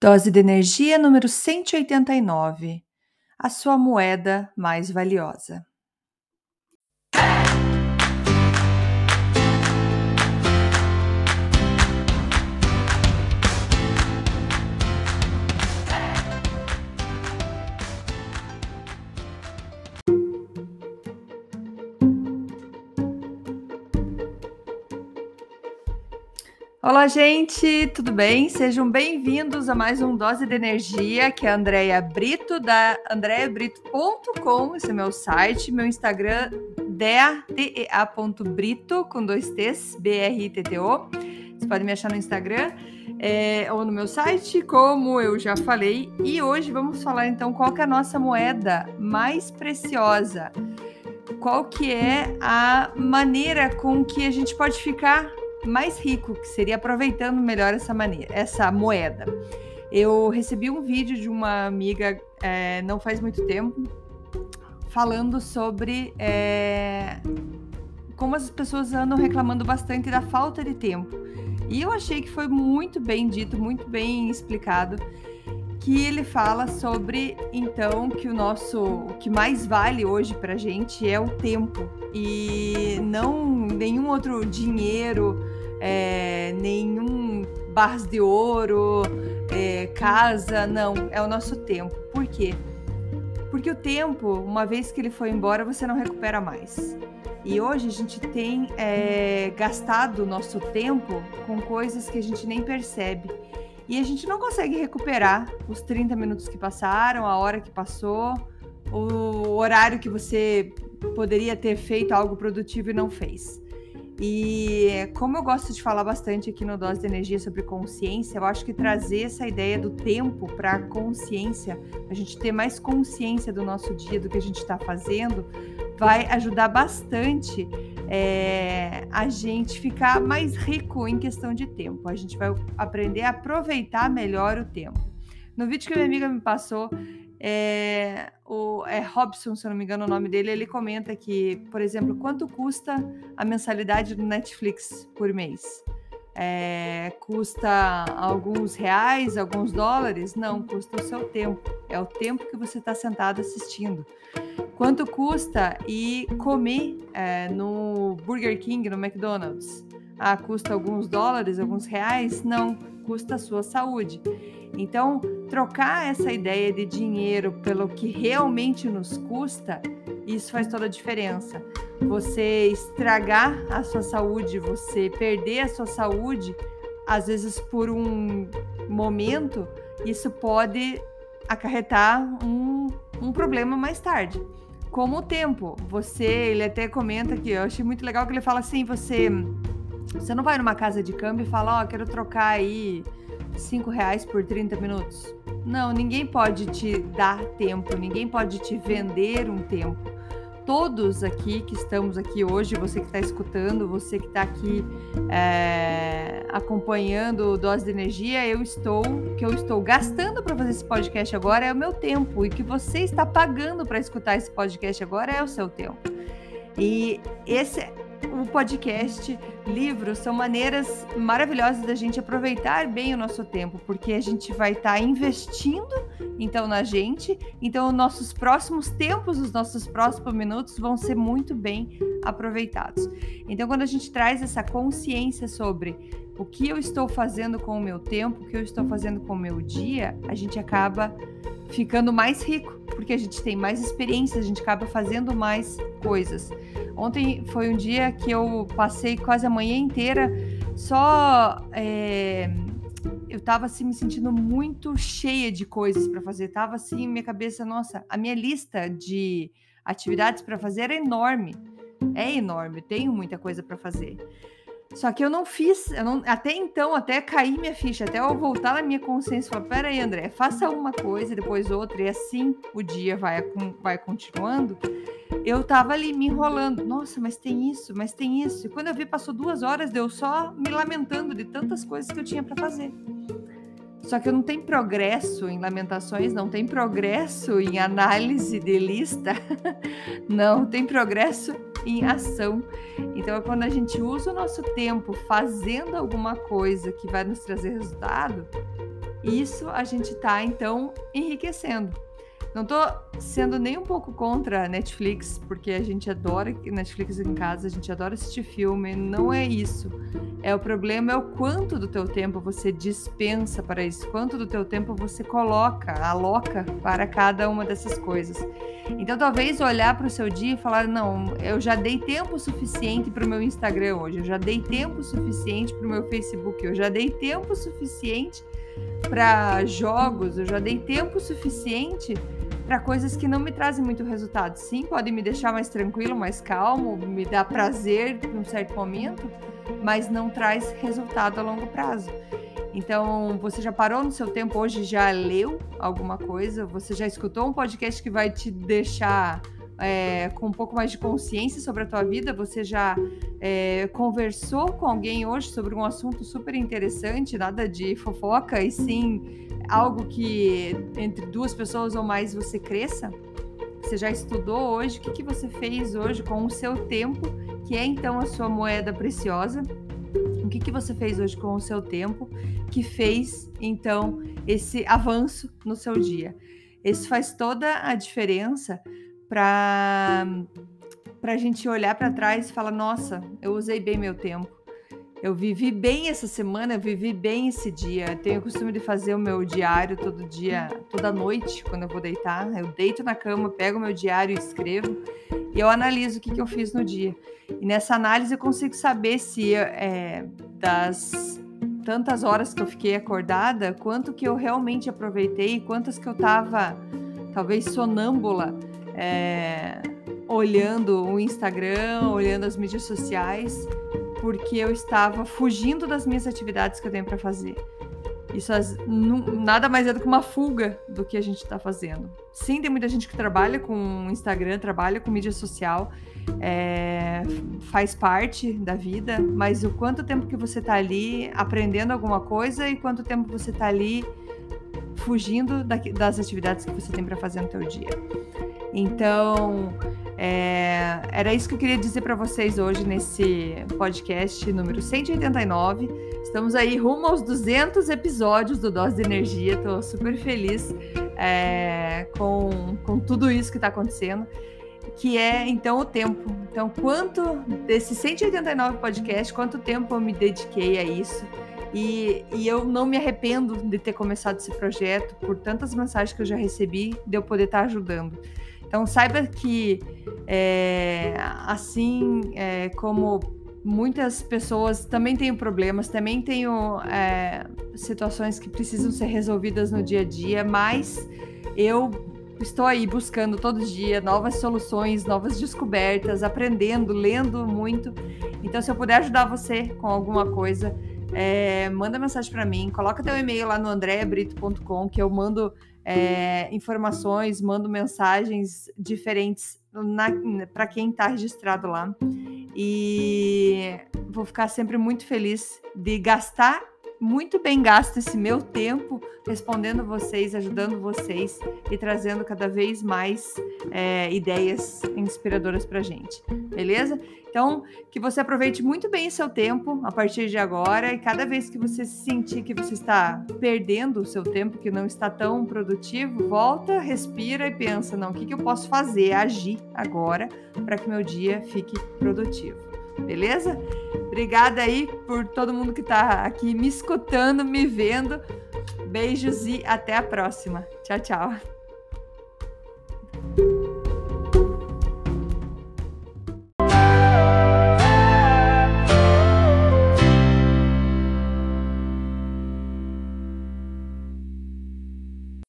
Dose de energia número 189. A sua moeda mais valiosa. Olá, gente, tudo bem? Sejam bem-vindos a mais um Dose de Energia, que é a Andrea Brito, da andreabrito.com, esse é meu site, meu Instagram, dea.brito, com dois T's, B-R-I-T-T-O. Você pode me achar no Instagram é, ou no meu site, como eu já falei. E hoje vamos falar, então, qual é a nossa moeda mais preciosa. Qual que é a maneira com que a gente pode ficar mais rico, que seria aproveitando melhor essa maneira, essa moeda. Eu recebi um vídeo de uma amiga é, não faz muito tempo falando sobre é, como as pessoas andam reclamando bastante da falta de tempo. E eu achei que foi muito bem dito, muito bem explicado, que ele fala sobre então que o nosso, o que mais vale hoje para gente é o tempo e não nenhum outro dinheiro é, nenhum barras de ouro, é, casa, não, é o nosso tempo. Por quê? Porque o tempo, uma vez que ele foi embora, você não recupera mais. E hoje a gente tem é, gastado o nosso tempo com coisas que a gente nem percebe. E a gente não consegue recuperar os 30 minutos que passaram, a hora que passou, o horário que você poderia ter feito algo produtivo e não fez. E como eu gosto de falar bastante aqui no Dose de Energia sobre consciência, eu acho que trazer essa ideia do tempo para a consciência, a gente ter mais consciência do nosso dia, do que a gente está fazendo, vai ajudar bastante é, a gente ficar mais rico em questão de tempo. A gente vai aprender a aproveitar melhor o tempo. No vídeo que minha amiga me passou, é, é Robson, se eu não me engano o nome dele, ele comenta que, por exemplo, quanto custa a mensalidade do Netflix por mês? É, custa alguns reais, alguns dólares? Não, custa o seu tempo. É o tempo que você está sentado assistindo. Quanto custa ir comer é, no Burger King, no McDonald's? Ah, custa alguns dólares, alguns reais? Não, custa a sua saúde. Então, trocar essa ideia de dinheiro pelo que realmente nos custa, isso faz toda a diferença. Você estragar a sua saúde, você perder a sua saúde, às vezes por um momento, isso pode acarretar um, um problema mais tarde. Como o tempo, você, ele até comenta aqui, eu achei muito legal que ele fala assim, você, você não vai numa casa de câmbio e fala, ó, oh, quero trocar aí 5 reais por 30 minutos. Não, ninguém pode te dar tempo, ninguém pode te vender um tempo. Todos aqui que estamos aqui hoje, você que está escutando, você que está aqui é, acompanhando o Dose de Energia, eu estou, que eu estou gastando para fazer esse podcast agora é o meu tempo e que você está pagando para escutar esse podcast agora é o seu tempo. E esse o podcast, livros são maneiras maravilhosas da gente aproveitar bem o nosso tempo, porque a gente vai estar tá investindo então na gente, então os nossos próximos tempos, os nossos próximos minutos vão ser muito bem aproveitados. Então quando a gente traz essa consciência sobre o que eu estou fazendo com o meu tempo, o que eu estou fazendo com o meu dia, a gente acaba ficando mais rico, porque a gente tem mais experiência, a gente acaba fazendo mais coisas. Ontem foi um dia que eu passei quase a manhã inteira só. É, eu tava assim me sentindo muito cheia de coisas para fazer. Tava assim, minha cabeça, nossa, a minha lista de atividades para fazer era enorme. É enorme, tenho muita coisa para fazer. Só que eu não fiz, eu não, até então, até cair minha ficha, até eu voltar na minha consciência e falar: peraí, André, faça uma coisa, depois outra, e assim o dia vai, vai continuando. Eu tava ali me enrolando. Nossa, mas tem isso, mas tem isso. E quando eu vi, passou duas horas, deu só me lamentando de tantas coisas que eu tinha para fazer. Só que não tem progresso em lamentações, não tem progresso em análise de lista, não tem progresso em ação. Então é quando a gente usa o nosso tempo fazendo alguma coisa que vai nos trazer resultado, Isso a gente está então enriquecendo. Não tô sendo nem um pouco contra a Netflix, porque a gente adora Netflix em casa, a gente adora assistir filme, não é isso. É o problema é o quanto do teu tempo você dispensa para isso, quanto do teu tempo você coloca, aloca para cada uma dessas coisas. Então talvez olhar para o seu dia e falar, não, eu já dei tempo suficiente para o meu Instagram hoje, eu já dei tempo suficiente para o meu Facebook, eu já dei tempo suficiente para jogos, eu já dei tempo suficiente para coisas que não me trazem muito resultado. Sim, pode me deixar mais tranquilo, mais calmo, me dar prazer em um certo momento, mas não traz resultado a longo prazo. Então, você já parou no seu tempo hoje, já leu alguma coisa? Você já escutou um podcast que vai te deixar é, com um pouco mais de consciência sobre a tua vida? Você já é, conversou com alguém hoje sobre um assunto super interessante, nada de fofoca, e sim algo que entre duas pessoas ou mais você cresça? Você já estudou hoje? O que, que você fez hoje com o seu tempo, que é então a sua moeda preciosa? O que, que você fez hoje com o seu tempo que fez então esse avanço no seu dia? Isso faz toda a diferença para a gente olhar para trás e falar: nossa, eu usei bem meu tempo. Eu vivi bem essa semana, eu vivi bem esse dia. Eu tenho o costume de fazer o meu diário todo dia, toda noite, quando eu vou deitar. Eu deito na cama, pego meu diário e escrevo. E eu analiso o que, que eu fiz no dia. E nessa análise eu consigo saber se é, das tantas horas que eu fiquei acordada, quanto que eu realmente aproveitei, quantas que eu estava talvez sonâmbula é, olhando o Instagram, olhando as mídias sociais, porque eu estava fugindo das minhas atividades que eu tenho para fazer. Isso nada mais é do que uma fuga do que a gente está fazendo. Sim, tem muita gente que trabalha com Instagram, trabalha com mídia social, é, faz parte da vida, mas o quanto tempo que você está ali aprendendo alguma coisa e quanto tempo você está ali fugindo das atividades que você tem para fazer no teu dia. Então, é, era isso que eu queria dizer para vocês hoje nesse podcast número 189. Estamos aí rumo aos 200 episódios do Dose de Energia. Estou super feliz é, com, com tudo isso que está acontecendo, que é então o tempo. Então, quanto desses 189 podcasts, quanto tempo eu me dediquei a isso? E, e, eu não me arrependo de ter começado esse projeto por tantas mensagens que eu já recebi, de eu poder estar ajudando. Então saiba que é, assim é, como muitas pessoas também têm problemas, também têm é, situações que precisam ser resolvidas no dia a dia, mas eu estou aí buscando todo dia novas soluções, novas descobertas, aprendendo, lendo muito. Então, se eu puder ajudar você com alguma coisa, é, manda mensagem para mim, coloca teu e-mail lá no andreabrito.com que eu mando é, informações, mando mensagens diferentes para quem está registrado lá. E vou ficar sempre muito feliz de gastar muito bem gasto esse meu tempo respondendo vocês, ajudando vocês e trazendo cada vez mais é, ideias inspiradoras para gente, beleza? Então, que você aproveite muito bem seu tempo a partir de agora e cada vez que você sentir que você está perdendo o seu tempo, que não está tão produtivo, volta, respira e pensa: não, o que, que eu posso fazer, agir agora para que meu dia fique produtivo, beleza? Obrigada aí por todo mundo que está aqui me escutando, me vendo. Beijos e até a próxima. Tchau, tchau.